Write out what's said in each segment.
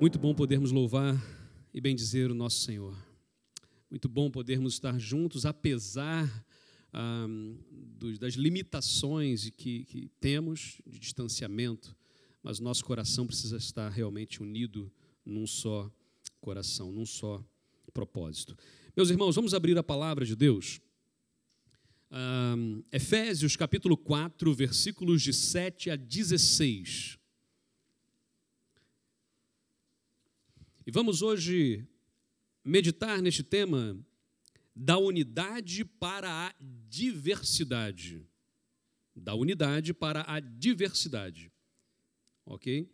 Muito bom podermos louvar e bendizer o nosso Senhor. Muito bom podermos estar juntos, apesar ah, das limitações que, que temos de distanciamento, mas nosso coração precisa estar realmente unido num só coração, num só propósito. Meus irmãos, vamos abrir a palavra de Deus. Ah, Efésios capítulo 4, versículos de 7 a 16. E vamos hoje meditar neste tema da unidade para a diversidade. Da unidade para a diversidade. Ok?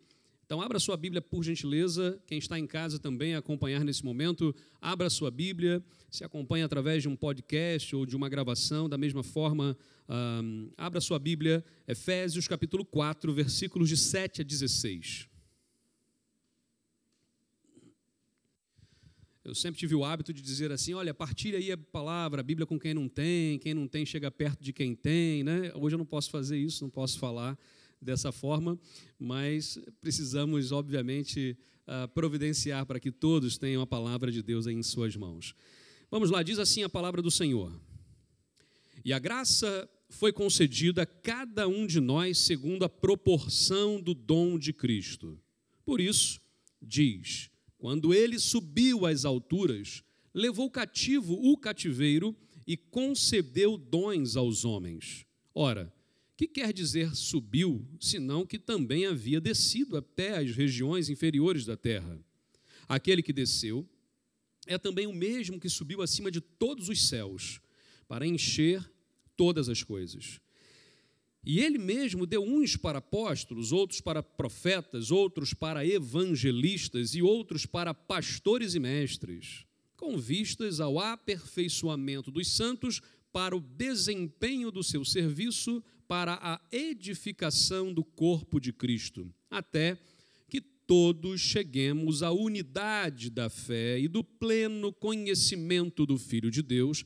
Então, abra sua Bíblia, por gentileza. Quem está em casa também acompanhar nesse momento, abra sua Bíblia. Se acompanha através de um podcast ou de uma gravação, da mesma forma, um, abra sua Bíblia, Efésios capítulo 4, versículos de 7 a 16. Eu sempre tive o hábito de dizer assim: olha, partilha aí a palavra, a Bíblia com quem não tem, quem não tem chega perto de quem tem. Né? Hoje eu não posso fazer isso, não posso falar dessa forma, mas precisamos, obviamente, ah, providenciar para que todos tenham a palavra de Deus em suas mãos. Vamos lá, diz assim a palavra do Senhor. E a graça foi concedida a cada um de nós segundo a proporção do dom de Cristo. Por isso, diz quando ele subiu às alturas, levou cativo o cativeiro e concedeu dons aos homens. Ora, que quer dizer subiu, senão que também havia descido até as regiões inferiores da terra? Aquele que desceu é também o mesmo que subiu acima de todos os céus, para encher todas as coisas. E ele mesmo deu uns para apóstolos, outros para profetas, outros para evangelistas e outros para pastores e mestres, com vistas ao aperfeiçoamento dos santos para o desempenho do seu serviço para a edificação do corpo de Cristo, até que todos cheguemos à unidade da fé e do pleno conhecimento do Filho de Deus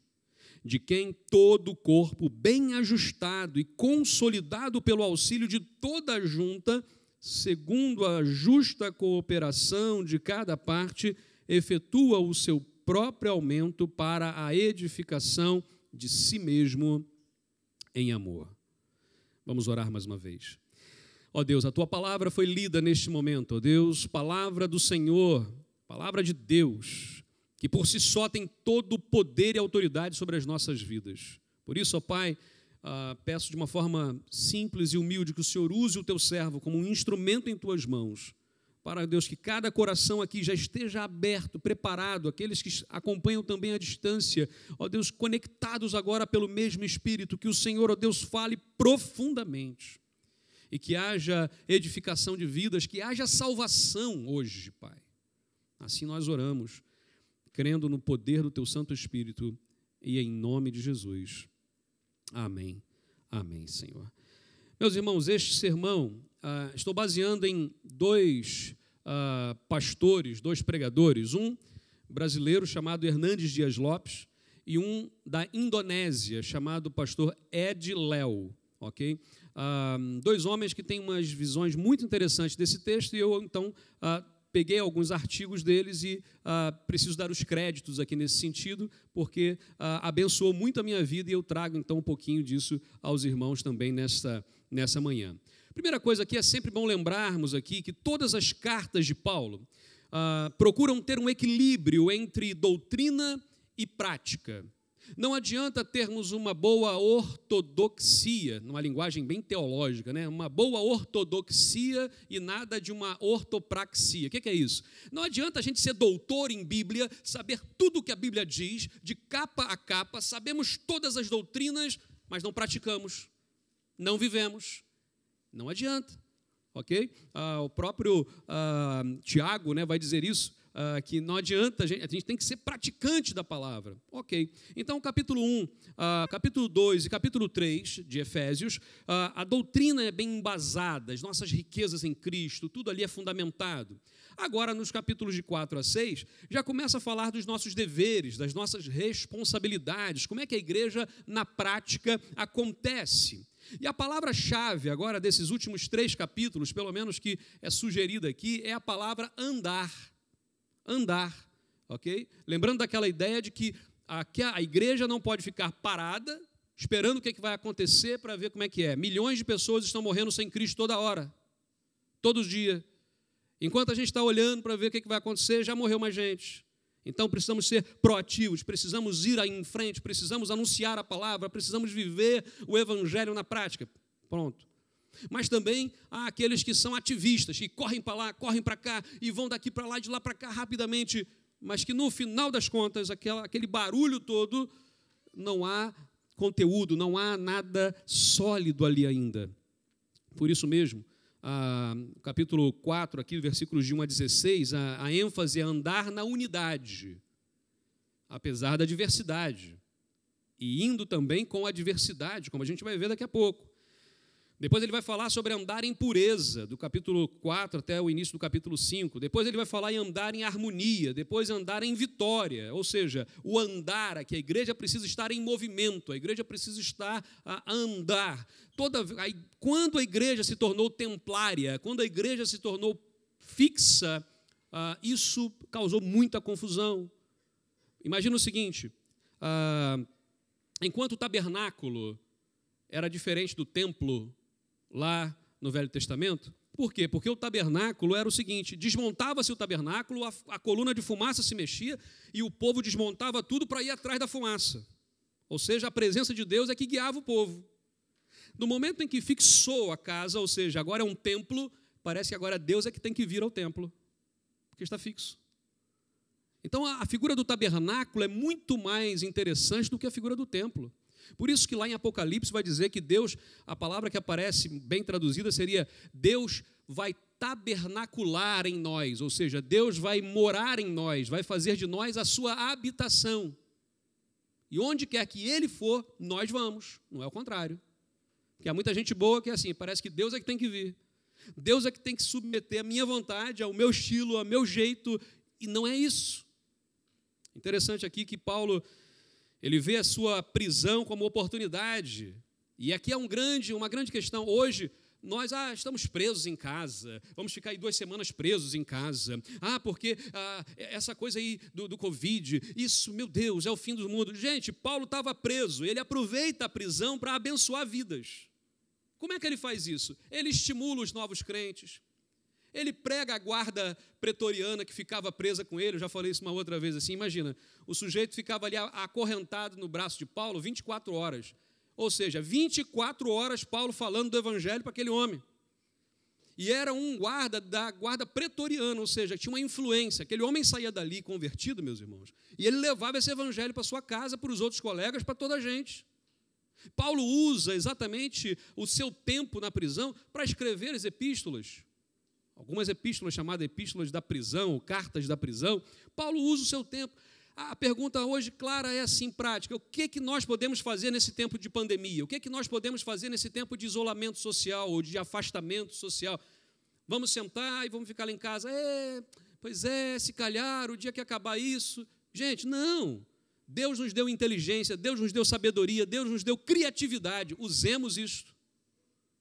de quem todo o corpo, bem ajustado e consolidado pelo auxílio de toda a junta, segundo a justa cooperação de cada parte, efetua o seu próprio aumento para a edificação de si mesmo em amor. Vamos orar mais uma vez. Ó oh Deus, a tua palavra foi lida neste momento, ó oh Deus, palavra do Senhor, palavra de Deus que por si só tem todo o poder e autoridade sobre as nossas vidas. Por isso, ó Pai, ah, peço de uma forma simples e humilde que o Senhor use o teu servo como um instrumento em tuas mãos, para Deus que cada coração aqui já esteja aberto, preparado, aqueles que acompanham também a distância, ó Deus, conectados agora pelo mesmo Espírito, que o Senhor, ó Deus, fale profundamente e que haja edificação de vidas, que haja salvação hoje, Pai. Assim nós oramos crendo no poder do teu Santo Espírito e em nome de Jesus. Amém. Amém, Senhor. Meus irmãos, este sermão ah, estou baseando em dois ah, pastores, dois pregadores, um brasileiro chamado Hernandes Dias Lopes e um da Indonésia chamado pastor Ed Léo, ok? Ah, dois homens que têm umas visões muito interessantes desse texto e eu então ah, peguei alguns artigos deles e ah, preciso dar os créditos aqui nesse sentido, porque ah, abençoou muito a minha vida e eu trago então um pouquinho disso aos irmãos também nessa, nessa manhã. Primeira coisa aqui é sempre bom lembrarmos aqui que todas as cartas de Paulo ah, procuram ter um equilíbrio entre doutrina e prática. Não adianta termos uma boa ortodoxia, numa linguagem bem teológica, né? uma boa ortodoxia e nada de uma ortopraxia. O que é isso? Não adianta a gente ser doutor em Bíblia, saber tudo o que a Bíblia diz, de capa a capa, sabemos todas as doutrinas, mas não praticamos, não vivemos. Não adianta. ok? Ah, o próprio ah, Tiago né, vai dizer isso, ah, que não adianta, a gente, a gente tem que ser praticante da palavra. Ok. Então, capítulo 1, ah, capítulo 2 e capítulo 3 de Efésios, ah, a doutrina é bem embasada, as nossas riquezas em Cristo, tudo ali é fundamentado. Agora, nos capítulos de 4 a 6, já começa a falar dos nossos deveres, das nossas responsabilidades, como é que a igreja, na prática, acontece. E a palavra-chave agora desses últimos três capítulos, pelo menos que é sugerida aqui, é a palavra andar. Andar, ok? Lembrando daquela ideia de que a, que a igreja não pode ficar parada, esperando o que, é que vai acontecer para ver como é que é. Milhões de pessoas estão morrendo sem Cristo toda hora, todos os dias. Enquanto a gente está olhando para ver o que, é que vai acontecer, já morreu mais gente. Então precisamos ser proativos, precisamos ir em frente, precisamos anunciar a palavra, precisamos viver o evangelho na prática. Pronto. Mas também há aqueles que são ativistas, que correm para lá, correm para cá e vão daqui para lá, de lá para cá rapidamente, mas que no final das contas, aquela, aquele barulho todo, não há conteúdo, não há nada sólido ali ainda. Por isso mesmo, ah, capítulo 4, aqui, versículos de 1 a 16, a, a ênfase é andar na unidade, apesar da diversidade, e indo também com a diversidade, como a gente vai ver daqui a pouco. Depois ele vai falar sobre andar em pureza, do capítulo 4 até o início do capítulo 5. Depois ele vai falar em andar em harmonia, depois andar em vitória, ou seja, o andar aqui, a igreja precisa estar em movimento, a igreja precisa estar a andar. Toda, quando a igreja se tornou templária, quando a igreja se tornou fixa, ah, isso causou muita confusão. Imagina o seguinte: ah, enquanto o tabernáculo era diferente do templo lá no Velho Testamento. Por quê? Porque o tabernáculo era o seguinte: desmontava-se o tabernáculo, a, a, coluna de fumaça se mexia e o povo desmontava tudo para ir atrás da fumaça. Ou seja, a presença de Deus é que guiava o povo. No momento em que fixou a casa, ou seja, agora é um templo, parece que agora Deus é que tem que vir ao templo, porque está fixo. Então a, a figura do tabernáculo é muito mais interessante do que a figura do templo. Por isso que lá em Apocalipse vai dizer que Deus, a palavra que aparece bem traduzida seria Deus vai tabernacular em nós, ou seja, Deus vai morar em nós, vai fazer de nós a sua habitação. E onde quer que ele for, nós vamos, não é o contrário. Porque há muita gente boa que é assim, parece que Deus é que tem que vir. Deus é que tem que submeter a minha vontade, ao meu estilo, ao meu jeito, e não é isso. Interessante aqui que Paulo ele vê a sua prisão como oportunidade. E aqui é um grande, uma grande questão. Hoje, nós ah, estamos presos em casa, vamos ficar aí duas semanas presos em casa. Ah, porque ah, essa coisa aí do, do Covid, isso, meu Deus, é o fim do mundo. Gente, Paulo estava preso, ele aproveita a prisão para abençoar vidas. Como é que ele faz isso? Ele estimula os novos crentes, ele prega a guarda pretoriana que ficava presa com ele, eu já falei isso uma outra vez assim, imagina, o sujeito ficava ali acorrentado no braço de Paulo 24 horas. Ou seja, 24 horas Paulo falando do evangelho para aquele homem. E era um guarda da guarda pretoriana, ou seja, tinha uma influência. Aquele homem saía dali convertido, meus irmãos, e ele levava esse evangelho para sua casa, para os outros colegas, para toda a gente. Paulo usa exatamente o seu tempo na prisão para escrever as epístolas algumas epístolas chamadas epístolas da prisão, cartas da prisão. Paulo usa o seu tempo. A pergunta hoje clara é assim, prática: o que, que nós podemos fazer nesse tempo de pandemia? O que, que nós podemos fazer nesse tempo de isolamento social ou de afastamento social? Vamos sentar e vamos ficar lá em casa. É, pois é, se calhar, o dia que acabar isso. Gente, não. Deus nos deu inteligência, Deus nos deu sabedoria, Deus nos deu criatividade. Usemos isto.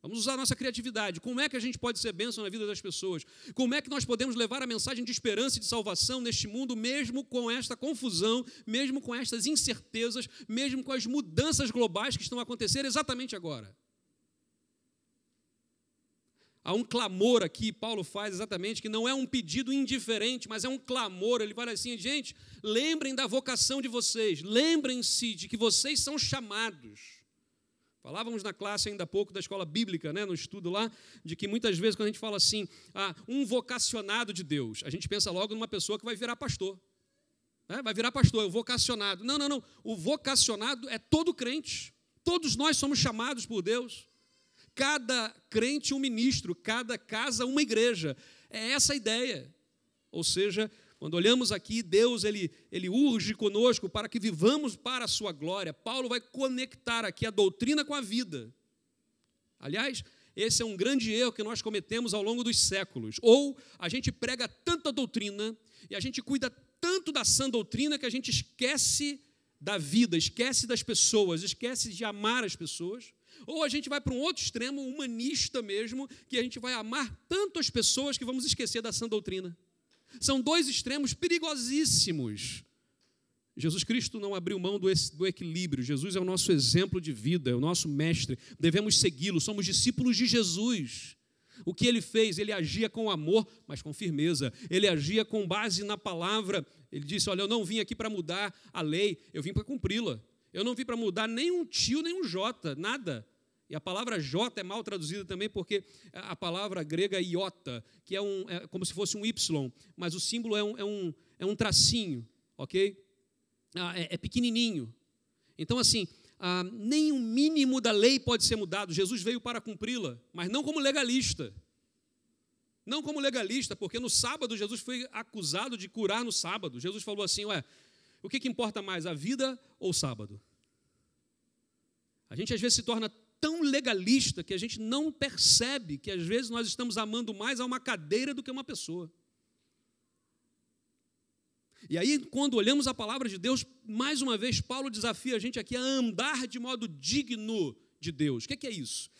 Vamos usar a nossa criatividade. Como é que a gente pode ser bênção na vida das pessoas? Como é que nós podemos levar a mensagem de esperança e de salvação neste mundo, mesmo com esta confusão, mesmo com estas incertezas, mesmo com as mudanças globais que estão a acontecer exatamente agora? Há um clamor aqui, Paulo faz exatamente, que não é um pedido indiferente, mas é um clamor. Ele fala assim: gente, lembrem da vocação de vocês, lembrem-se de que vocês são chamados. Falávamos na classe ainda há pouco da escola bíblica, né, no estudo lá, de que muitas vezes quando a gente fala assim, ah, um vocacionado de Deus, a gente pensa logo numa pessoa que vai virar pastor. Né? Vai virar pastor, é o vocacionado. Não, não, não. O vocacionado é todo crente. Todos nós somos chamados por Deus. cada crente um ministro, cada casa uma igreja. É essa a ideia. Ou seja, quando olhamos aqui, Deus ele, ele urge conosco para que vivamos para a sua glória. Paulo vai conectar aqui a doutrina com a vida. Aliás, esse é um grande erro que nós cometemos ao longo dos séculos. Ou a gente prega tanta doutrina e a gente cuida tanto da sã doutrina que a gente esquece da vida, esquece das pessoas, esquece de amar as pessoas. Ou a gente vai para um outro extremo, humanista mesmo, que a gente vai amar tanto as pessoas que vamos esquecer da sã doutrina. São dois extremos perigosíssimos. Jesus Cristo não abriu mão do, do equilíbrio. Jesus é o nosso exemplo de vida, é o nosso mestre. Devemos segui-lo. Somos discípulos de Jesus. O que ele fez? Ele agia com amor, mas com firmeza. Ele agia com base na palavra. Ele disse: Olha, eu não vim aqui para mudar a lei, eu vim para cumpri-la. Eu não vim para mudar nem um tio, nem um jota, nada. E a palavra jota é mal traduzida também porque a palavra grega iota, que é, um, é como se fosse um Y, mas o símbolo é um, é um, é um tracinho, ok? Ah, é, é, pequenininho. Então, assim, ah, nem o mínimo da lei pode ser mudado. Jesus veio para cumpri-la, mas não como legalista. Não como legalista, porque no sábado Jesus foi acusado de curar no sábado. Jesus falou assim: Ué, o que, que importa mais, a vida ou o sábado? A gente às vezes se torna tão legalista que a gente não percebe que às vezes nós estamos amando mais a uma cadeira do que uma pessoa. E aí, quando olhamos a palavra de Deus, mais uma vez, Paulo desafia a gente aqui a andar de modo digno de Deus. O que é isso?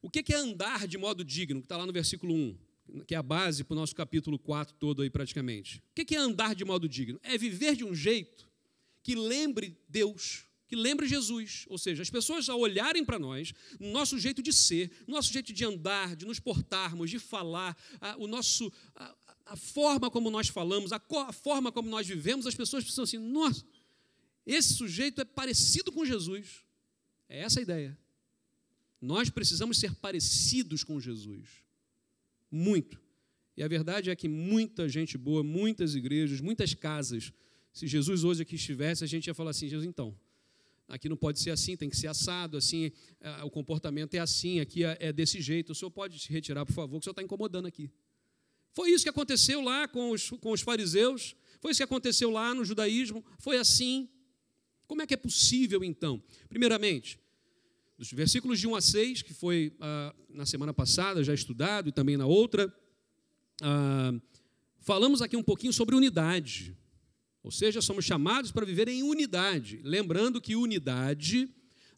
O que é andar de modo digno? Que está lá no versículo 1, que é a base para o nosso capítulo 4 todo aí praticamente. O que é andar de modo digno? É viver de um jeito que lembre Deus, que lembre Jesus. Ou seja, as pessoas ao olharem para nós, no nosso jeito de ser, no nosso jeito de andar, de nos portarmos, de falar, a, o nosso, a, a, forma como nós falamos, a, a forma como nós vivemos, as pessoas pensam assim: nossa, esse sujeito é parecido com Jesus. É essa a ideia. Nós precisamos ser parecidos com Jesus. Muito. E a verdade é que muita gente boa, muitas igrejas, muitas casas, se Jesus hoje aqui estivesse, a gente ia falar assim: Jesus, então, aqui não pode ser assim, tem que ser assado, assim, é, o comportamento é assim, aqui é, é desse jeito. O senhor pode se retirar, por favor, que o senhor está incomodando aqui. Foi isso que aconteceu lá com os, com os fariseus, foi isso que aconteceu lá no judaísmo, foi assim. Como é que é possível, então? Primeiramente, dos versículos de 1 a 6, que foi ah, na semana passada já estudado e também na outra, ah, falamos aqui um pouquinho sobre unidade. Ou seja, somos chamados para viver em unidade. Lembrando que unidade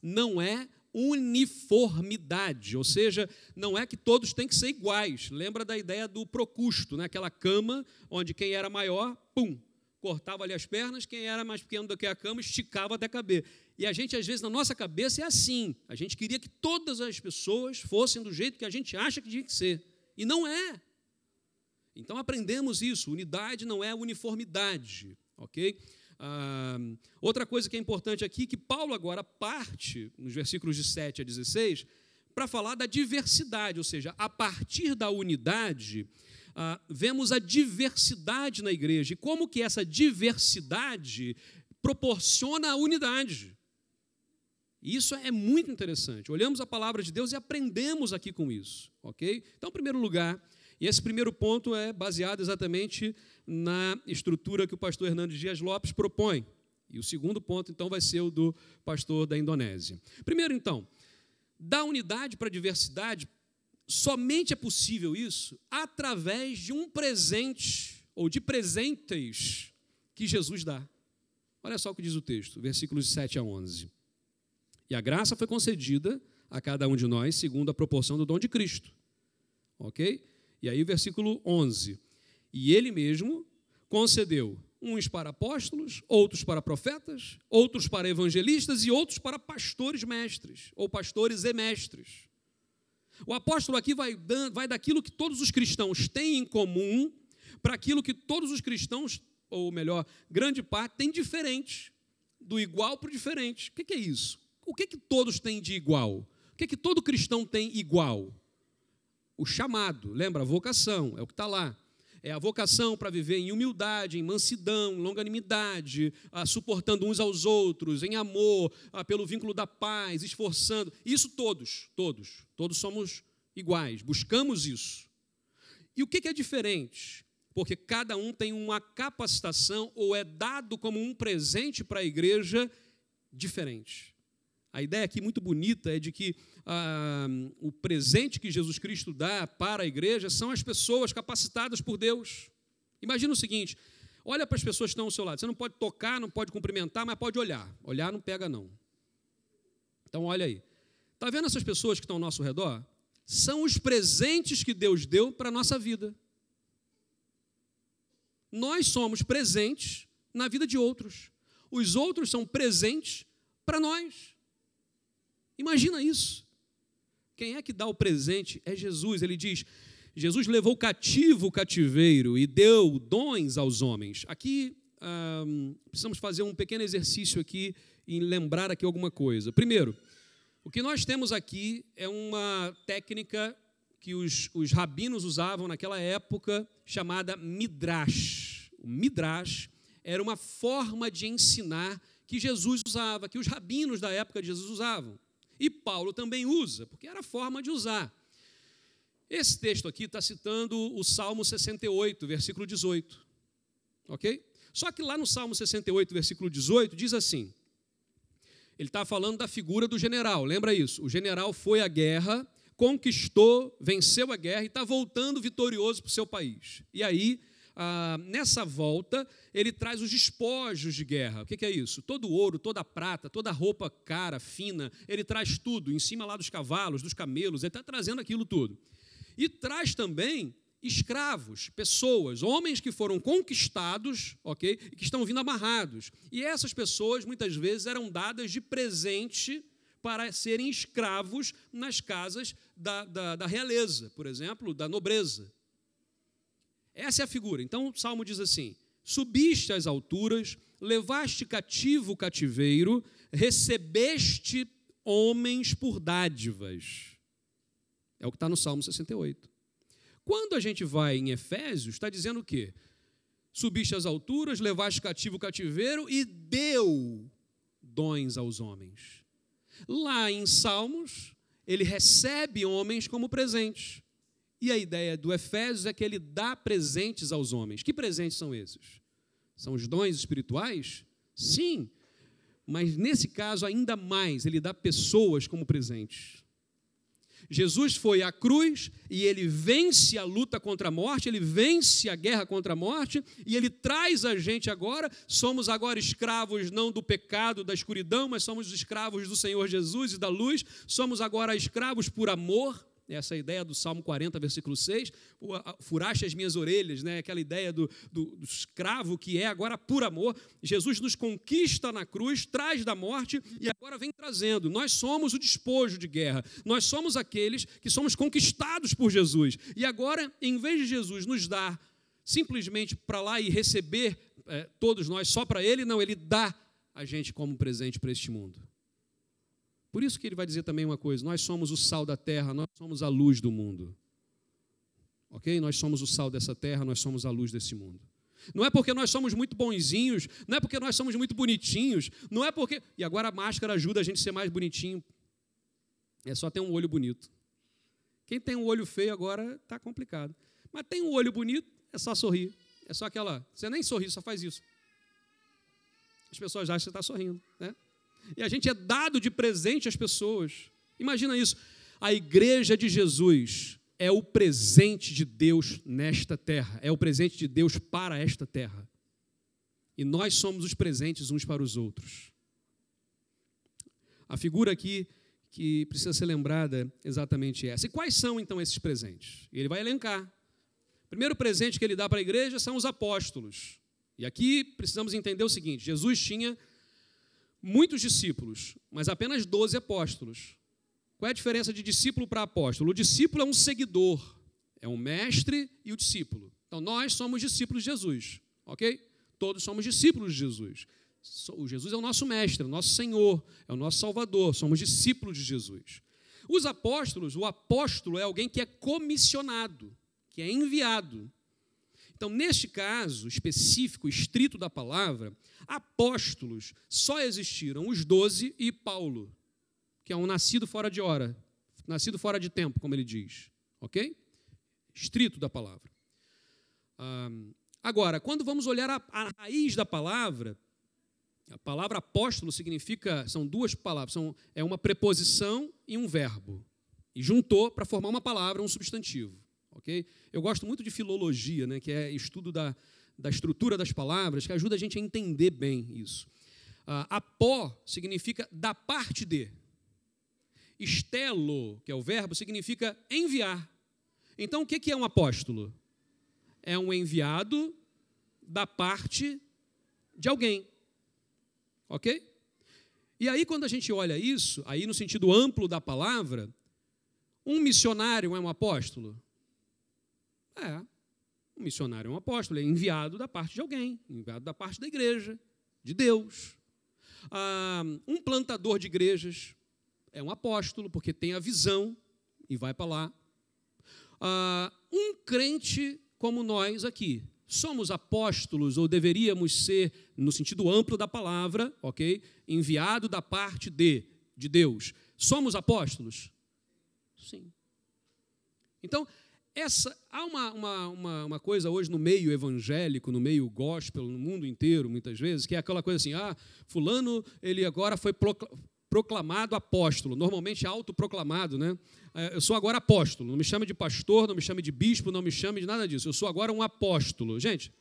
não é uniformidade, ou seja, não é que todos têm que ser iguais. Lembra da ideia do procusto, né? aquela cama onde quem era maior, pum, cortava ali as pernas, quem era mais pequeno do que a cama esticava até caber. E a gente, às vezes, na nossa cabeça é assim. A gente queria que todas as pessoas fossem do jeito que a gente acha que tinha que ser. E não é. Então aprendemos isso. Unidade não é uniformidade ok? Ah, outra coisa que é importante aqui, que Paulo agora parte, nos versículos de 7 a 16, para falar da diversidade, ou seja, a partir da unidade, ah, vemos a diversidade na igreja, e como que essa diversidade proporciona a unidade. Isso é muito interessante. Olhamos a palavra de Deus e aprendemos aqui com isso, ok? Então, em primeiro lugar, e esse primeiro ponto é baseado exatamente na estrutura que o pastor Hernandes Dias Lopes propõe. E o segundo ponto, então, vai ser o do pastor da Indonésia. Primeiro, então, da unidade para a diversidade, somente é possível isso através de um presente, ou de presentes, que Jesus dá. Olha só o que diz o texto, versículos 7 a 11. E a graça foi concedida a cada um de nós segundo a proporção do dom de Cristo. Ok? E aí, versículo 11 e ele mesmo concedeu uns para apóstolos, outros para profetas, outros para evangelistas e outros para pastores mestres, ou pastores e mestres. O apóstolo aqui vai, vai daquilo que todos os cristãos têm em comum para aquilo que todos os cristãos, ou melhor, grande parte, têm diferente, do igual para o diferente. O que é isso? O que, que todos têm de igual? O que, que todo cristão tem igual? O chamado, lembra? A vocação, é o que está lá. É a vocação para viver em humildade, em mansidão, longanimidade, ah, suportando uns aos outros, em amor, ah, pelo vínculo da paz, esforçando. Isso todos, todos, todos somos iguais, buscamos isso. E o que é diferente? Porque cada um tem uma capacitação ou é dado como um presente para a igreja diferente. A ideia aqui muito bonita é de que ah, o presente que Jesus Cristo dá para a igreja são as pessoas capacitadas por Deus. Imagina o seguinte: olha para as pessoas que estão ao seu lado. Você não pode tocar, não pode cumprimentar, mas pode olhar. Olhar não pega, não. Então, olha aí. Está vendo essas pessoas que estão ao nosso redor? São os presentes que Deus deu para a nossa vida. Nós somos presentes na vida de outros. Os outros são presentes para nós. Imagina isso. Quem é que dá o presente? É Jesus. Ele diz: Jesus levou cativo o cativeiro e deu dons aos homens. Aqui precisamos fazer um pequeno exercício aqui em lembrar aqui alguma coisa. Primeiro, o que nós temos aqui é uma técnica que os, os rabinos usavam naquela época, chamada midrash. O midrash era uma forma de ensinar que Jesus usava, que os rabinos da época de Jesus usavam. E Paulo também usa, porque era a forma de usar. Esse texto aqui está citando o Salmo 68, versículo 18. Ok? Só que lá no Salmo 68, versículo 18, diz assim: ele está falando da figura do general, lembra isso? O general foi à guerra, conquistou, venceu a guerra e está voltando vitorioso para o seu país. E aí ah, nessa volta, ele traz os despojos de guerra. O que, que é isso? Todo ouro, toda prata, toda roupa cara, fina, ele traz tudo, em cima lá dos cavalos, dos camelos, ele está trazendo aquilo tudo. E traz também escravos, pessoas, homens que foram conquistados, ok, que estão vindo amarrados. E essas pessoas muitas vezes eram dadas de presente para serem escravos nas casas da, da, da realeza, por exemplo, da nobreza. Essa é a figura. Então o salmo diz assim: Subiste às alturas, levaste cativo o cativeiro, recebeste homens por dádivas. É o que está no Salmo 68. Quando a gente vai em Efésios, está dizendo o quê? Subiste às alturas, levaste cativo o cativeiro e deu dons aos homens. Lá em Salmos, ele recebe homens como presentes. E a ideia do Efésios é que ele dá presentes aos homens. Que presentes são esses? São os dons espirituais? Sim, mas nesse caso ainda mais, ele dá pessoas como presentes. Jesus foi à cruz e ele vence a luta contra a morte, ele vence a guerra contra a morte e ele traz a gente agora. Somos agora escravos não do pecado, da escuridão, mas somos escravos do Senhor Jesus e da luz. Somos agora escravos por amor essa ideia do Salmo 40, versículo 6, furaste as minhas orelhas, né? aquela ideia do, do, do, escravo que é agora por amor. Jesus nos conquista na cruz, traz da morte e agora vem trazendo. Nós somos o despojo de guerra, nós somos aqueles que somos conquistados por Jesus. E agora, em vez de Jesus nos dar simplesmente para lá e receber é, todos nós só para Ele, não, Ele dá a gente como presente para este mundo. Por isso que ele vai dizer também uma coisa: nós somos o sal da terra, nós somos a luz do mundo. Ok? Nós somos o sal dessa terra, nós somos a luz desse mundo. Não é porque nós somos muito bonzinhos, não é porque nós somos muito bonitinhos, não é porque. E agora a máscara ajuda a gente a ser mais bonitinho. É só ter um olho bonito. Quem tem um olho feio agora está complicado. Mas tem um olho bonito, é só sorrir. É só aquela. Você nem sorri, só faz isso. As pessoas acham que você está sorrindo. Né? E a gente é dado de presente às pessoas. Imagina isso. A igreja de Jesus é o presente de Deus nesta terra, é o presente de Deus para esta terra. E nós somos os presentes uns para os outros. A figura aqui que precisa ser lembrada é exatamente essa. E quais são então esses presentes? Ele vai elencar. O primeiro presente que ele dá para a igreja são os apóstolos. E aqui precisamos entender o seguinte: Jesus tinha muitos discípulos, mas apenas 12 apóstolos. Qual é a diferença de discípulo para apóstolo? O discípulo é um seguidor, é um mestre e o discípulo. Então nós somos discípulos de Jesus, ok? Todos somos discípulos de Jesus. O Jesus é o nosso mestre, é o nosso Senhor, é o nosso Salvador, somos discípulos de Jesus. Os apóstolos, o apóstolo é alguém que é comissionado, que é enviado. Então, neste caso específico, estrito da palavra, apóstolos só existiram os doze e Paulo, que é um nascido fora de hora, nascido fora de tempo, como ele diz. Ok? Estrito da palavra. Ah, agora, quando vamos olhar a, a raiz da palavra, a palavra apóstolo significa, são duas palavras, são, é uma preposição e um verbo. E juntou para formar uma palavra, um substantivo. Ok? Eu gosto muito de filologia, né, que é estudo da, da estrutura das palavras, que ajuda a gente a entender bem isso. Ah, apó significa da parte de. Estelo, que é o verbo, significa enviar. Então, o que é um apóstolo? É um enviado da parte de alguém. Ok? E aí, quando a gente olha isso, aí no sentido amplo da palavra, um missionário é um apóstolo? É. Um missionário é um apóstolo, é enviado da parte de alguém, enviado da parte da igreja, de Deus. Ah, um plantador de igrejas é um apóstolo, porque tem a visão e vai para lá. Ah, um crente como nós aqui, somos apóstolos ou deveríamos ser, no sentido amplo da palavra, ok? Enviado da parte de, de Deus. Somos apóstolos? Sim. Então, essa, há uma, uma, uma, uma, coisa hoje no meio evangélico, no meio gospel, no mundo inteiro, muitas vezes, que é aquela coisa assim: ah, Fulano, ele agora foi proclamado apóstolo, normalmente autoproclamado, né? É, eu sou agora apóstolo, não me chame de pastor, não me chame de bispo, não me chame de nada disso, eu sou agora um apóstolo. Gente,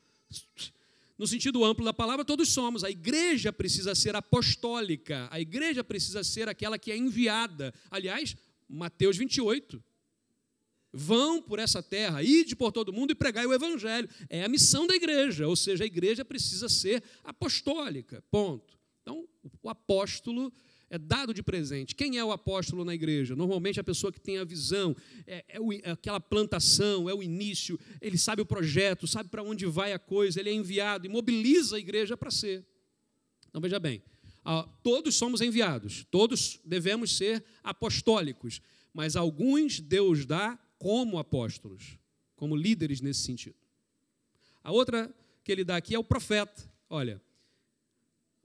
no sentido amplo da palavra, todos somos. A igreja precisa ser apostólica, a igreja precisa ser aquela que é enviada. Aliás, Mateus 28. Vão por essa terra, ide por todo mundo e pregai o evangelho. É a missão da igreja, ou seja, a igreja precisa ser apostólica. Ponto. Então, o apóstolo é dado de presente. Quem é o apóstolo na igreja? Normalmente a pessoa que tem a visão, é, é, o, é aquela plantação, é o início, ele sabe o projeto, sabe para onde vai a coisa, ele é enviado e mobiliza a igreja para ser. Então veja bem, todos somos enviados, todos devemos ser apostólicos, mas alguns Deus dá como apóstolos, como líderes nesse sentido. A outra que ele dá aqui é o profeta. Olha,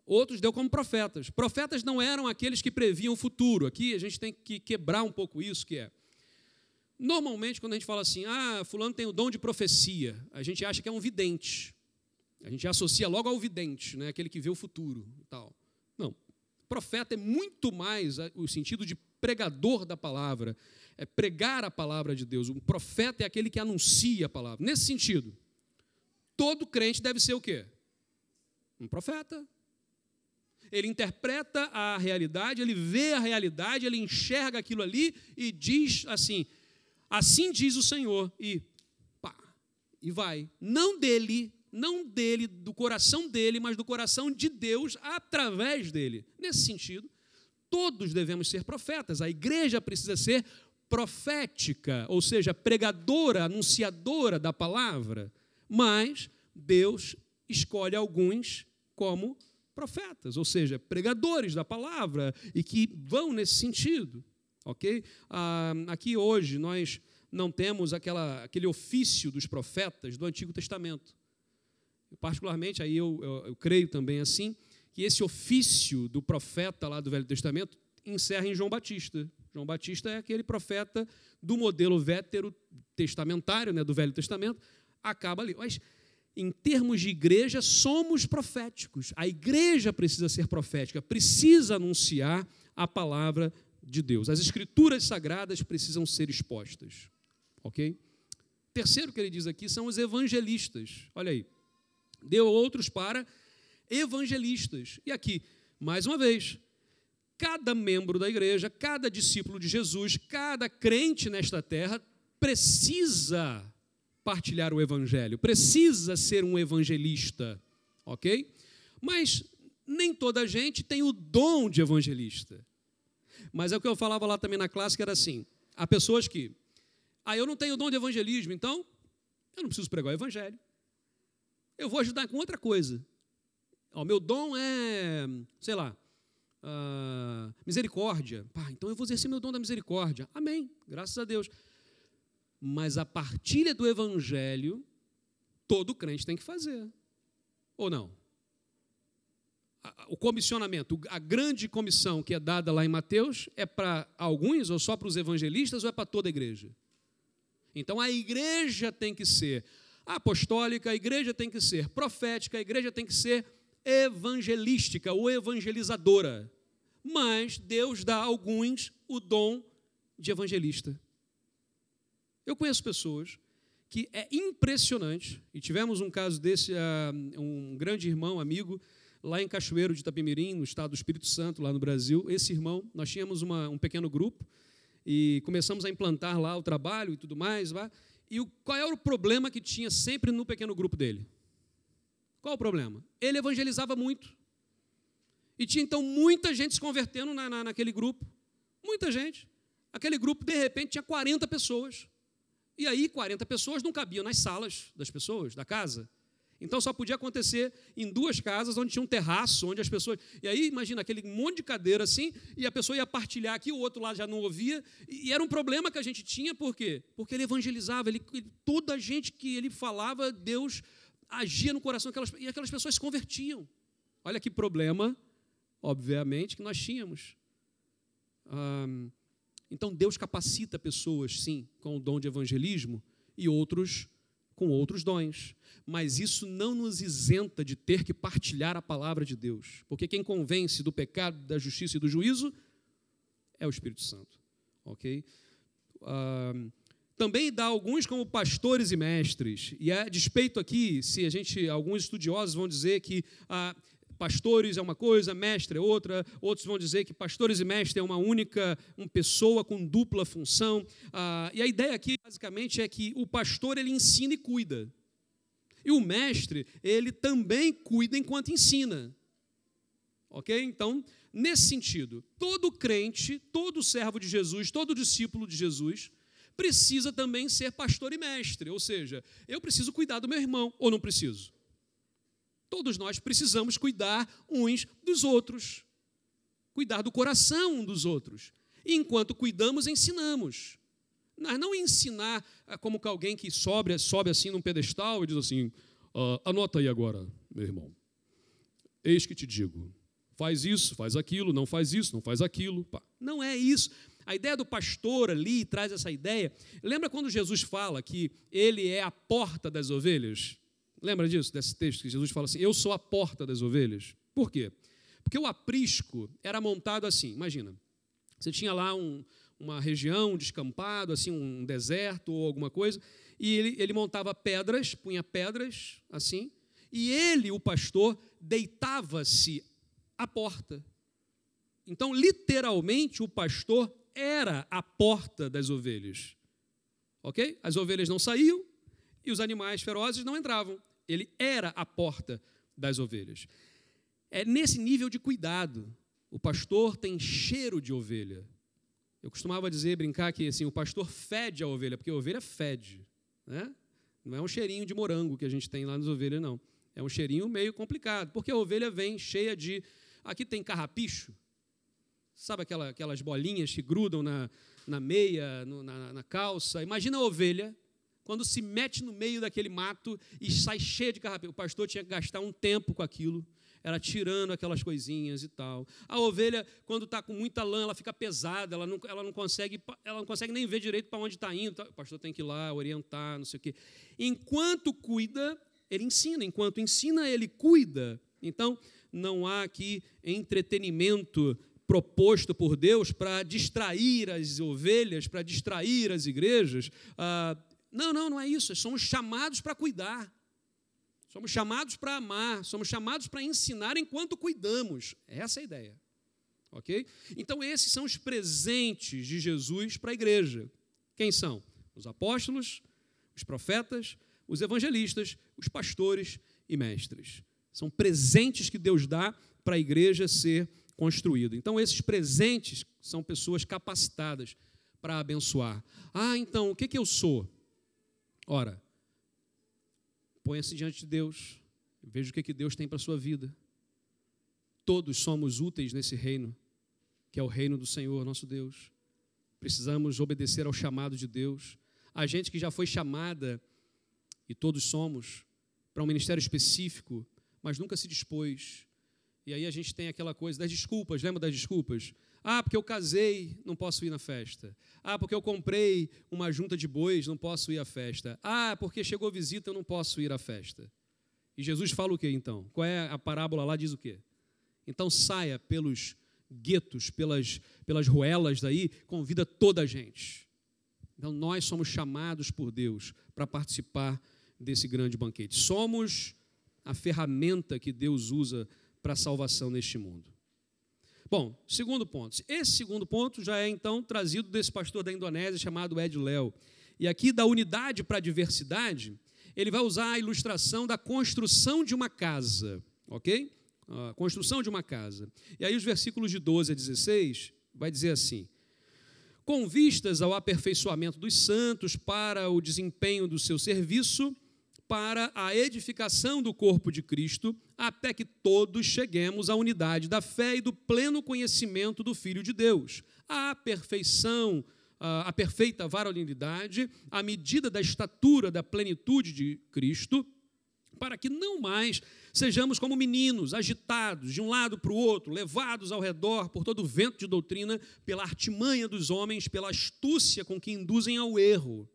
outros deu como profetas. Profetas não eram aqueles que previam o futuro. Aqui a gente tem que quebrar um pouco isso, que é. Normalmente, quando a gente fala assim, ah, fulano tem o dom de profecia, a gente acha que é um vidente. A gente associa logo ao vidente, né? aquele que vê o futuro e tal. Profeta é muito mais o sentido de pregador da palavra, é pregar a palavra de Deus. Um profeta é aquele que anuncia a palavra. Nesse sentido, todo crente deve ser o quê? Um profeta, ele interpreta a realidade, ele vê a realidade, ele enxerga aquilo ali e diz assim: assim diz o Senhor, e pá, e vai. Não dele, não dele, do coração dele, mas do coração de Deus através dele. Nesse sentido, todos devemos ser profetas, a igreja precisa ser profética, ou seja, pregadora, anunciadora da palavra, mas Deus escolhe alguns como profetas, ou seja, pregadores da palavra e que vão nesse sentido, ok? Ah, aqui hoje nós não temos aquela, aquele ofício dos profetas do Antigo Testamento. Particularmente, aí eu, eu, eu creio também assim, que esse ofício do profeta lá do Velho Testamento encerra em João Batista. João Batista é aquele profeta do modelo vétero testamentário, né, do Velho Testamento, acaba ali. Mas em termos de igreja, somos proféticos. A igreja precisa ser profética, precisa anunciar a palavra de Deus. As escrituras sagradas precisam ser expostas. Ok? Terceiro que ele diz aqui são os evangelistas. Olha aí. Deu outros para evangelistas. E aqui, mais uma vez, cada membro da igreja, cada discípulo de Jesus, cada crente nesta terra precisa partilhar o evangelho, precisa ser um evangelista, ok? Mas nem toda a gente tem o dom de evangelista. Mas é o que eu falava lá também na classe, que era assim: há pessoas que, ah, eu não tenho dom de evangelismo, então eu não preciso pregar o evangelho. Eu vou ajudar com outra coisa. O meu dom é, sei lá, uh, misericórdia. Pá, então eu vou exercer meu dom da misericórdia. Amém. Graças a Deus mas a partilha do evangelho todo crente tem que fazer. Ou não? O comissionamento, a grande comissão que é dada lá em Mateus, é para alguns, ou só para os evangelistas, ou é para toda a igreja? Então a igreja tem que ser apostólica, a igreja tem que ser profética, a igreja tem que ser evangelística ou evangelizadora. Mas Deus dá a alguns o dom de evangelista. Eu conheço pessoas que é impressionante, e tivemos um caso desse, uh, um grande irmão, amigo, lá em Cachoeiro de Itapemirim, no estado do Espírito Santo, lá no Brasil. Esse irmão, nós tínhamos uma, um pequeno grupo e começamos a implantar lá o trabalho e tudo mais. Lá, e qual era o problema que tinha sempre no pequeno grupo dele? Qual o problema? Ele evangelizava muito. E tinha então muita gente se convertendo na, na, naquele grupo. Muita gente. Aquele grupo, de repente, tinha 40 pessoas. E aí, 40 pessoas não cabiam nas salas das pessoas, da casa. Então só podia acontecer em duas casas onde tinha um terraço, onde as pessoas. E aí, imagina aquele monte de cadeira assim, e a pessoa ia partilhar aqui, o outro lado já não ouvia. E era um problema que a gente tinha, por quê? Porque ele evangelizava, ele, toda a gente que ele falava, Deus agia no coração daquelas, e aquelas pessoas se convertiam. Olha que problema, obviamente, que nós tínhamos. então Deus capacita pessoas, sim, com o dom de evangelismo, e outros com outros dons. Mas isso não nos isenta de ter que partilhar a palavra de Deus, porque quem convence do pecado, da justiça e do juízo é o Espírito Santo, ok? Uh, também dá alguns como pastores e mestres, e a despeito aqui, se a gente, alguns estudiosos vão dizer que ah, pastores é uma coisa, mestre é outra, outros vão dizer que pastores e mestres é uma única, uma pessoa com dupla função, ah, e a ideia aqui basicamente é que o pastor ele ensina e cuida, e o mestre, ele também cuida enquanto ensina. Ok? Então, nesse sentido, todo crente, todo servo de Jesus, todo discípulo de Jesus, precisa também ser pastor e mestre. Ou seja, eu preciso cuidar do meu irmão, ou não preciso? Todos nós precisamos cuidar uns dos outros, cuidar do coração um dos outros. E enquanto cuidamos, ensinamos. Mas não ensinar ah, como que alguém que sobe, sobe assim num pedestal e diz assim: ah, anota aí agora, meu irmão. Eis que te digo: faz isso, faz aquilo, não faz isso, não faz aquilo. Pá. Não é isso. A ideia do pastor ali traz essa ideia. Lembra quando Jesus fala que ele é a porta das ovelhas? Lembra disso, desse texto que Jesus fala assim: Eu sou a porta das ovelhas? Por quê? Porque o aprisco era montado assim, imagina. Você tinha lá um, uma região, um descampado, assim, um deserto ou alguma coisa, e ele, ele montava pedras, punha pedras assim, e ele, o pastor, deitava-se à porta. Então, literalmente, o pastor era a porta das ovelhas. Ok? As ovelhas não saíam e os animais ferozes não entravam. Ele era a porta das ovelhas. É nesse nível de cuidado. O pastor tem cheiro de ovelha. Eu costumava dizer, brincar que assim, o pastor fede a ovelha, porque a ovelha fede. Né? Não é um cheirinho de morango que a gente tem lá nas ovelhas, não. É um cheirinho meio complicado, porque a ovelha vem cheia de. Aqui tem carrapicho. Sabe aquela, aquelas bolinhas que grudam na, na meia, no, na, na calça? Imagina a ovelha quando se mete no meio daquele mato e sai cheia de carrapicho. O pastor tinha que gastar um tempo com aquilo era tirando aquelas coisinhas e tal. A ovelha, quando está com muita lã, ela fica pesada, ela não, ela não, consegue, ela não consegue nem ver direito para onde está indo. O pastor tem que ir lá, orientar, não sei o quê. Enquanto cuida, ele ensina. Enquanto ensina, ele cuida. Então, não há aqui entretenimento proposto por Deus para distrair as ovelhas, para distrair as igrejas. Ah, não, não, não é isso. Somos chamados para cuidar. Somos chamados para amar, somos chamados para ensinar enquanto cuidamos. Essa é a ideia. Ok? Então, esses são os presentes de Jesus para a igreja. Quem são? Os apóstolos, os profetas, os evangelistas, os pastores e mestres. São presentes que Deus dá para a igreja ser construída. Então, esses presentes são pessoas capacitadas para abençoar. Ah, então, o que, que eu sou? Ora, Ponha-se diante de Deus, veja o que, que Deus tem para a sua vida. Todos somos úteis nesse reino, que é o reino do Senhor, nosso Deus. Precisamos obedecer ao chamado de Deus. A gente que já foi chamada, e todos somos, para um ministério específico, mas nunca se dispôs. E aí a gente tem aquela coisa das desculpas, lembra das desculpas? Ah, porque eu casei, não posso ir na festa. Ah, porque eu comprei uma junta de bois, não posso ir à festa. Ah, porque chegou visita, eu não posso ir à festa. E Jesus fala o que então? Qual é a parábola lá? Diz o quê? Então saia pelos guetos, pelas, pelas ruelas daí, convida toda a gente. Então nós somos chamados por Deus para participar desse grande banquete. Somos a ferramenta que Deus usa para a salvação neste mundo. Bom, segundo ponto. Esse segundo ponto já é então trazido desse pastor da Indonésia chamado Ed Léo. E aqui da unidade para a diversidade, ele vai usar a ilustração da construção de uma casa, ok? A construção de uma casa. E aí os versículos de 12 a 16 vai dizer assim: com vistas ao aperfeiçoamento dos santos para o desempenho do seu serviço, para a edificação do corpo de Cristo, até que todos cheguemos à unidade da fé e do pleno conhecimento do Filho de Deus, à perfeição, a perfeita varonilidade, à medida da estatura da plenitude de Cristo, para que não mais sejamos como meninos, agitados de um lado para o outro, levados ao redor por todo o vento de doutrina, pela artimanha dos homens, pela astúcia com que induzem ao erro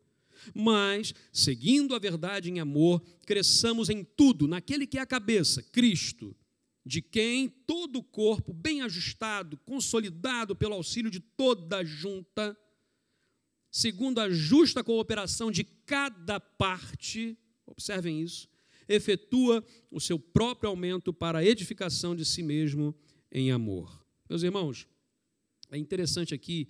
mas, seguindo a verdade em amor, cresçamos em tudo, naquele que é a cabeça, Cristo, de quem todo o corpo, bem ajustado, consolidado pelo auxílio de toda a junta, segundo a justa cooperação de cada parte, observem isso, efetua o seu próprio aumento para a edificação de si mesmo em amor. Meus irmãos, é interessante aqui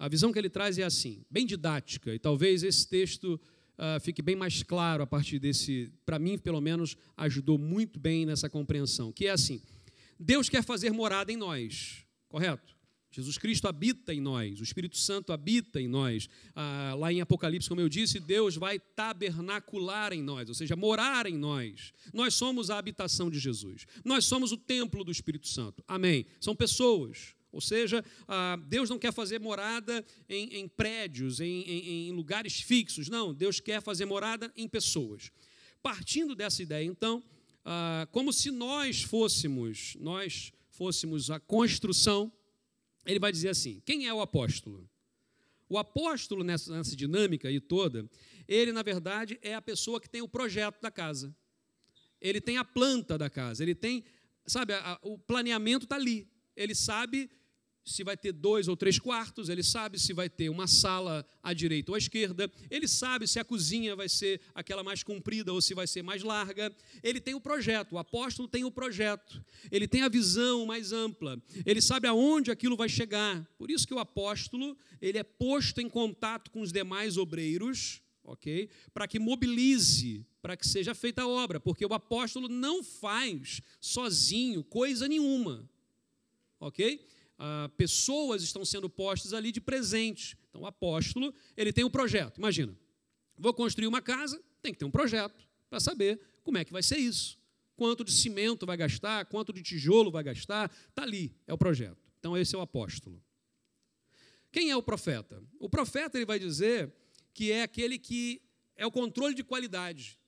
a visão que ele traz é assim, bem didática, e talvez esse texto uh, fique bem mais claro a partir desse, para mim, pelo menos, ajudou muito bem nessa compreensão, que é assim: Deus quer fazer morada em nós, correto? Jesus Cristo habita em nós, o Espírito Santo habita em nós. Ah, lá em Apocalipse, como eu disse, Deus vai tabernacular em nós, ou seja, morar em nós. Nós somos a habitação de Jesus. Nós somos o templo do Espírito Santo. Amém. São pessoas. Ou seja, ah, Deus não quer fazer morada em, em prédios, em, em, em lugares fixos. Não, Deus quer fazer morada em pessoas. Partindo dessa ideia, então, ah, como se nós fôssemos, nós fôssemos a construção, ele vai dizer assim: quem é o apóstolo? O apóstolo, nessa, nessa dinâmica aí toda, ele, na verdade, é a pessoa que tem o projeto da casa. Ele tem a planta da casa, ele tem, sabe, a, a, o planeamento está ali. Ele sabe se vai ter dois ou três quartos, ele sabe se vai ter uma sala à direita ou à esquerda, ele sabe se a cozinha vai ser aquela mais comprida ou se vai ser mais larga. Ele tem o projeto, o apóstolo tem o projeto, ele tem a visão mais ampla, ele sabe aonde aquilo vai chegar. Por isso que o apóstolo ele é posto em contato com os demais obreiros, ok? Para que mobilize, para que seja feita a obra, porque o apóstolo não faz sozinho coisa nenhuma, ok? Ah, pessoas estão sendo postas ali de presente. Então, o apóstolo, ele tem um projeto. Imagina, vou construir uma casa, tem que ter um projeto para saber como é que vai ser isso. Quanto de cimento vai gastar, quanto de tijolo vai gastar, está ali, é o projeto. Então, esse é o apóstolo. Quem é o profeta? O profeta ele vai dizer que é aquele que é o controle de qualidade.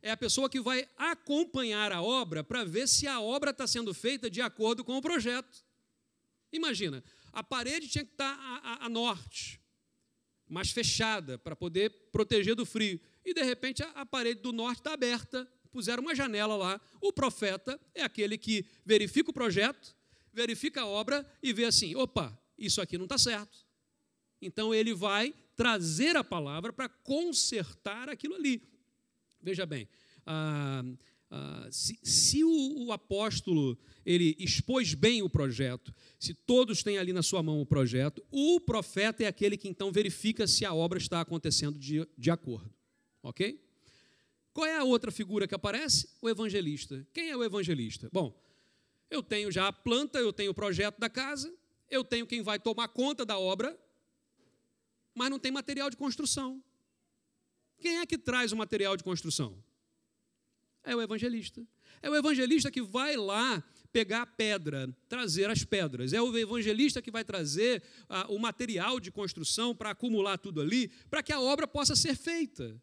É a pessoa que vai acompanhar a obra para ver se a obra está sendo feita de acordo com o projeto. Imagina, a parede tinha que estar a, a, a norte, mais fechada, para poder proteger do frio. E, de repente, a, a parede do norte está aberta, puseram uma janela lá. O profeta é aquele que verifica o projeto, verifica a obra e vê assim: opa, isso aqui não está certo. Então, ele vai trazer a palavra para consertar aquilo ali. Veja bem, ah, ah, se, se o, o, apóstolo ele expôs bem o projeto, se todos têm ali na sua mão o projeto, o profeta é aquele que então verifica se a obra está acontecendo de, de acordo. Ok? Qual é a outra figura que aparece? O evangelista. Quem é o evangelista? Bom, eu tenho já a planta, eu tenho o projeto da casa, eu tenho quem vai tomar conta da obra, mas não tem material de construção. Quem é que traz o material de construção? É o evangelista. É o evangelista que vai lá pegar a pedra, trazer as pedras. É o evangelista que vai trazer ah, o material de construção para acumular tudo ali, para que a obra possa ser feita.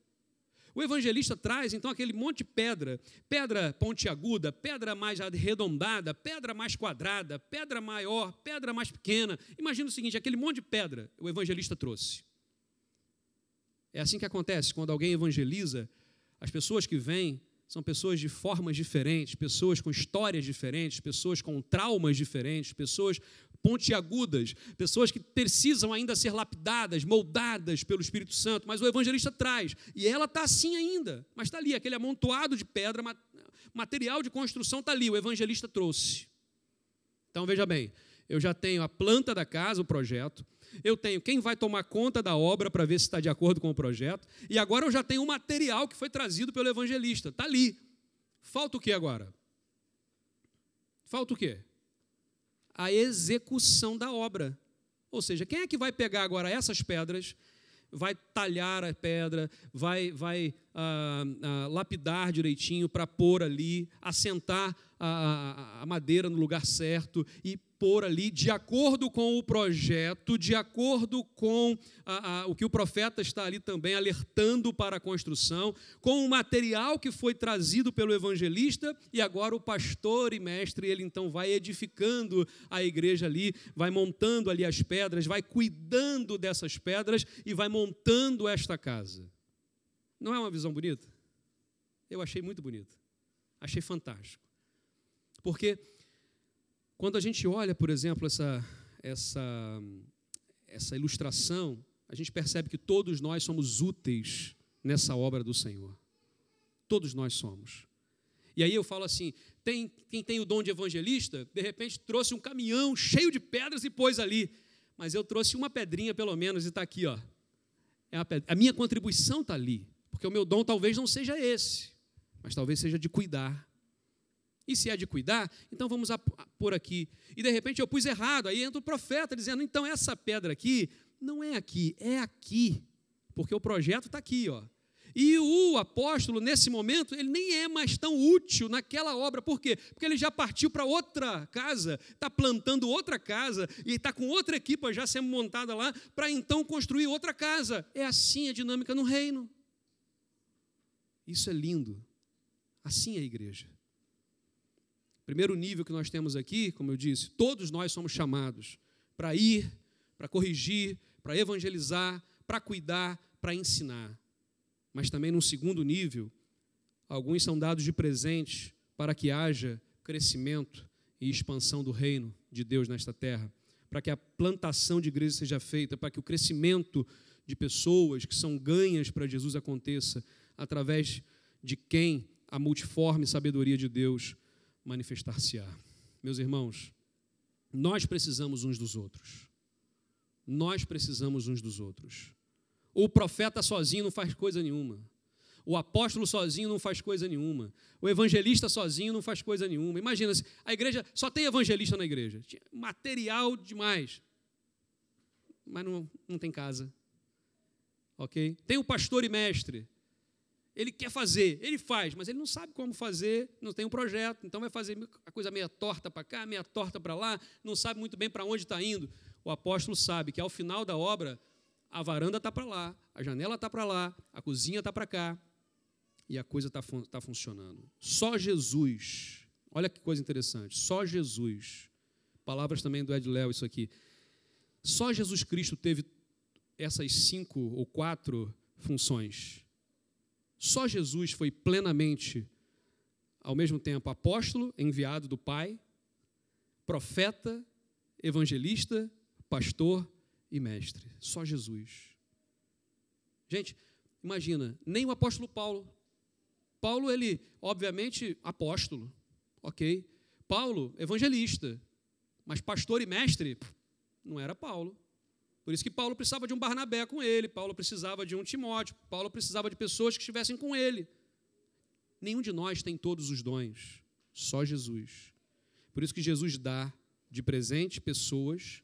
O evangelista traz então aquele monte de pedra, pedra pontiaguda, pedra mais arredondada, pedra mais quadrada, pedra maior, pedra mais pequena. Imagina o seguinte: aquele monte de pedra o evangelista trouxe. É assim que acontece quando alguém evangeliza, as pessoas que vêm são pessoas de formas diferentes, pessoas com histórias diferentes, pessoas com traumas diferentes, pessoas pontiagudas, pessoas que precisam ainda ser lapidadas, moldadas pelo Espírito Santo, mas o evangelista traz, e ela está assim ainda, mas está ali, aquele amontoado de pedra, material de construção está ali, o evangelista trouxe. Então veja bem, eu já tenho a planta da casa, o projeto, eu tenho quem vai tomar conta da obra para ver se está de acordo com o projeto, e agora eu já tenho o material que foi trazido pelo evangelista, está ali. Falta o que agora? Falta o quê? A execução da obra. Ou seja, quem é que vai pegar agora essas pedras, vai talhar a pedra, vai, vai ah, ah, lapidar direitinho para pôr ali, assentar a, a, a madeira no lugar certo e pôr ali, de acordo com o projeto, de acordo com a, a, o que o profeta está ali também alertando para a construção, com o material que foi trazido pelo evangelista, e agora o pastor e mestre, ele então vai edificando a igreja ali, vai montando ali as pedras, vai cuidando dessas pedras e vai montando esta casa. Não é uma visão bonita? Eu achei muito bonita. Achei fantástico. Porque quando a gente olha, por exemplo, essa, essa, essa ilustração, a gente percebe que todos nós somos úteis nessa obra do Senhor. Todos nós somos. E aí eu falo assim: tem, quem tem o dom de evangelista, de repente trouxe um caminhão cheio de pedras e pôs ali. Mas eu trouxe uma pedrinha, pelo menos, e está aqui, ó. É a, a minha contribuição está ali. Porque o meu dom talvez não seja esse, mas talvez seja de cuidar, e se é de cuidar, então vamos por aqui. E de repente eu pus errado. Aí entra o profeta dizendo: então essa pedra aqui não é aqui, é aqui. Porque o projeto está aqui, ó. E o apóstolo, nesse momento, ele nem é mais tão útil naquela obra. Por quê? Porque ele já partiu para outra casa, está plantando outra casa, e está com outra equipa já sendo montada lá, para então construir outra casa. É assim a dinâmica no reino. Isso é lindo. Assim é a igreja. Primeiro nível que nós temos aqui, como eu disse, todos nós somos chamados para ir, para corrigir, para evangelizar, para cuidar, para ensinar. Mas também, num segundo nível, alguns são dados de presente para que haja crescimento e expansão do reino de Deus nesta terra, para que a plantação de igreja seja feita, para que o crescimento de pessoas que são ganhas para Jesus aconteça através de quem a multiforme sabedoria de Deus manifestar-se-á. Meus irmãos, nós precisamos uns dos outros. Nós precisamos uns dos outros. O profeta sozinho não faz coisa nenhuma. O apóstolo sozinho não faz coisa nenhuma. O evangelista sozinho não faz coisa nenhuma. Imagina, se a igreja só tem evangelista na igreja. Material demais. Mas não, não tem casa. Ok? Tem o pastor e mestre. Ele quer fazer, ele faz, mas ele não sabe como fazer, não tem um projeto, então vai fazer a coisa meia torta para cá, meia torta para lá, não sabe muito bem para onde está indo. O apóstolo sabe que ao final da obra, a varanda está para lá, a janela está para lá, a cozinha está para cá, e a coisa está tá funcionando. Só Jesus, olha que coisa interessante, só Jesus, palavras também do Ed Léo, isso aqui, só Jesus Cristo teve essas cinco ou quatro funções só Jesus foi plenamente, ao mesmo tempo, apóstolo, enviado do Pai, profeta, evangelista, pastor e mestre. Só Jesus. Gente, imagina, nem o apóstolo Paulo. Paulo, ele, obviamente, apóstolo, ok? Paulo, evangelista, mas pastor e mestre, não era Paulo. Por isso que Paulo precisava de um Barnabé com ele, Paulo precisava de um Timóteo, Paulo precisava de pessoas que estivessem com ele. Nenhum de nós tem todos os dons, só Jesus. Por isso que Jesus dá de presente pessoas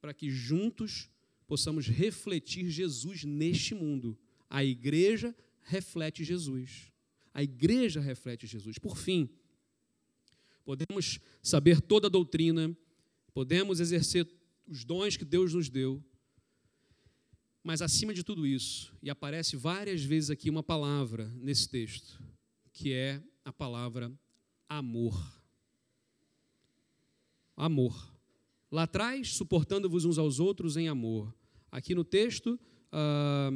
para que juntos possamos refletir Jesus neste mundo. A igreja reflete Jesus. A igreja reflete Jesus. Por fim, podemos saber toda a doutrina, podemos exercer os dons que Deus nos deu, Mas acima de tudo isso, e aparece várias vezes aqui uma palavra nesse texto, que é a palavra amor. Amor. Lá atrás, suportando-vos uns aos outros em amor. Aqui no texto, ah,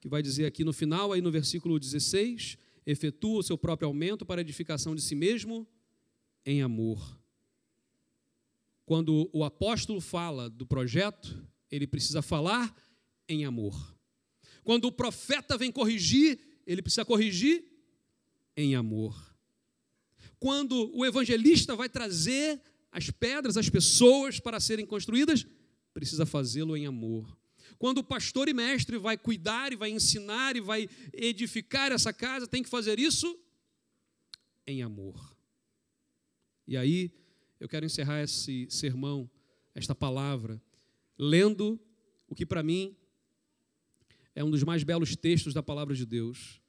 que vai dizer aqui no final, aí no versículo 16, efetua o seu próprio aumento para a edificação de si mesmo em amor. Quando o apóstolo fala do projeto, ele precisa falar em amor. Quando o profeta vem corrigir, ele precisa corrigir em amor. Quando o evangelista vai trazer as pedras, as pessoas para serem construídas, precisa fazê-lo em amor. Quando o pastor e mestre vai cuidar e vai ensinar e vai edificar essa casa, tem que fazer isso em amor. E aí, eu quero encerrar esse sermão, esta palavra, lendo o que para mim é um dos mais belos textos da palavra de Deus,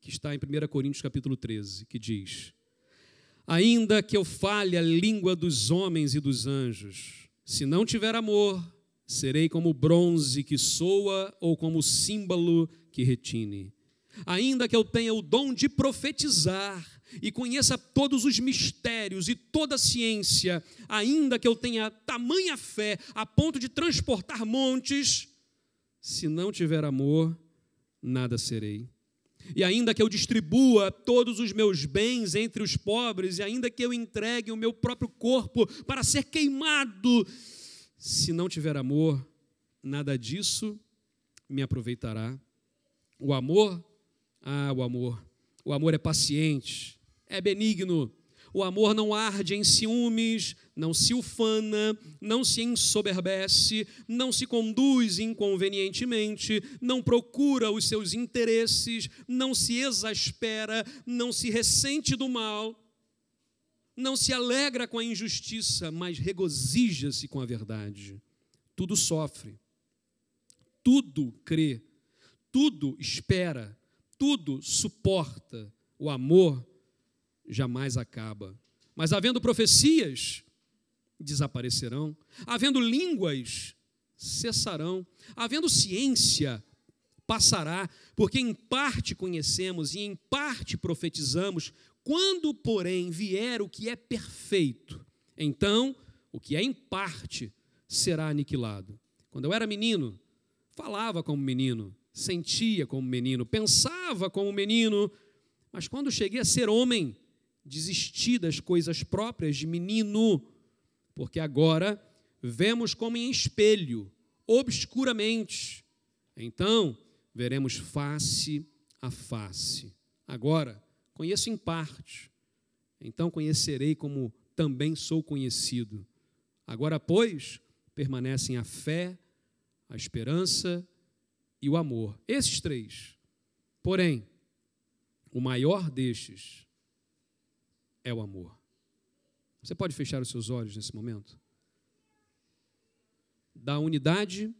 que está em 1 Coríntios capítulo 13, que diz: Ainda que eu fale a língua dos homens e dos anjos, se não tiver amor, serei como bronze que soa ou como símbolo que retine. Ainda que eu tenha o dom de profetizar e conheça todos os mistérios e toda a ciência, ainda que eu tenha tamanha fé a ponto de transportar montes, se não tiver amor, nada serei. E ainda que eu distribua todos os meus bens entre os pobres, e ainda que eu entregue o meu próprio corpo para ser queimado, se não tiver amor, nada disso me aproveitará. O amor, ah, o amor. O amor é paciente, é benigno. O amor não arde em ciúmes, não se ufana, não se ensoberbece, não se conduz inconvenientemente, não procura os seus interesses, não se exaspera, não se ressente do mal, não se alegra com a injustiça, mas regozija-se com a verdade. Tudo sofre, tudo crê, tudo espera, tudo suporta. O amor jamais acaba. Mas havendo profecias, desaparecerão. Havendo línguas, cessarão. Havendo ciência, passará. Porque em parte conhecemos e em parte profetizamos. Quando, porém, vier o que é perfeito, então o que é em parte será aniquilado. Quando eu era menino, falava como menino, sentia como menino, pensava como menino, mas quando cheguei a ser homem, desistir das coisas próprias de menino, porque agora vemos como em espelho, obscuramente. Então, veremos face a face. Agora, conheço em parte, então conhecerei como também sou conhecido. Agora, pois, permanecem a fé, a esperança e o amor. Esses três. Porém, o maior destes é o amor. Você pode fechar os seus olhos nesse momento? Da unidade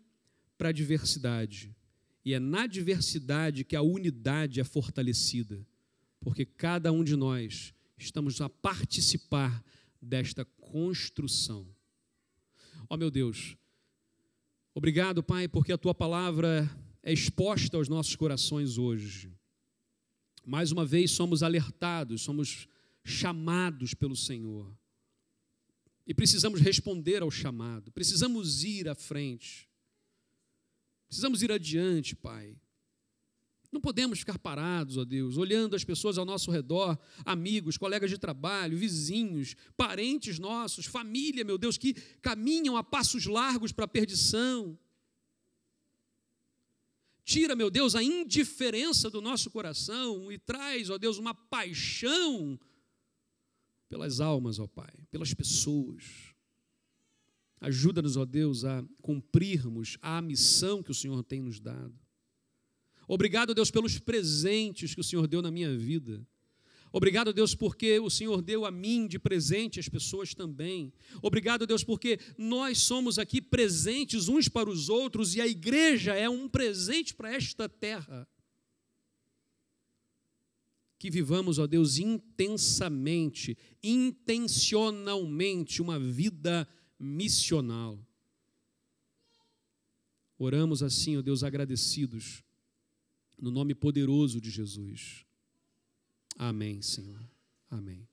para a diversidade. E é na diversidade que a unidade é fortalecida, porque cada um de nós estamos a participar desta construção. Ó oh, meu Deus, obrigado, Pai, porque a tua palavra é exposta aos nossos corações hoje. Mais uma vez somos alertados, somos chamados pelo Senhor. E precisamos responder ao chamado, precisamos ir à frente, precisamos ir adiante, Pai. Não podemos ficar parados, ó Deus, olhando as pessoas ao nosso redor, amigos, colegas de trabalho, vizinhos, parentes nossos, família, meu Deus, que caminham a passos largos para a perdição. Tira, meu Deus, a indiferença do nosso coração e traz, ó Deus, uma paixão pelas almas, ó Pai, pelas pessoas. Ajuda-nos, ó Deus, a cumprirmos a missão que o Senhor tem nos dado. Obrigado, Deus, pelos presentes que o Senhor deu na minha vida. Obrigado, Deus, porque o Senhor deu a mim de presente as pessoas também. Obrigado, Deus, porque nós somos aqui presentes uns para os outros e a igreja é um presente para esta terra que vivamos, ó Deus, intensamente, intencionalmente uma vida missional. Oramos assim, ó Deus, agradecidos, no nome poderoso de Jesus. Amém, Senhor. Amém.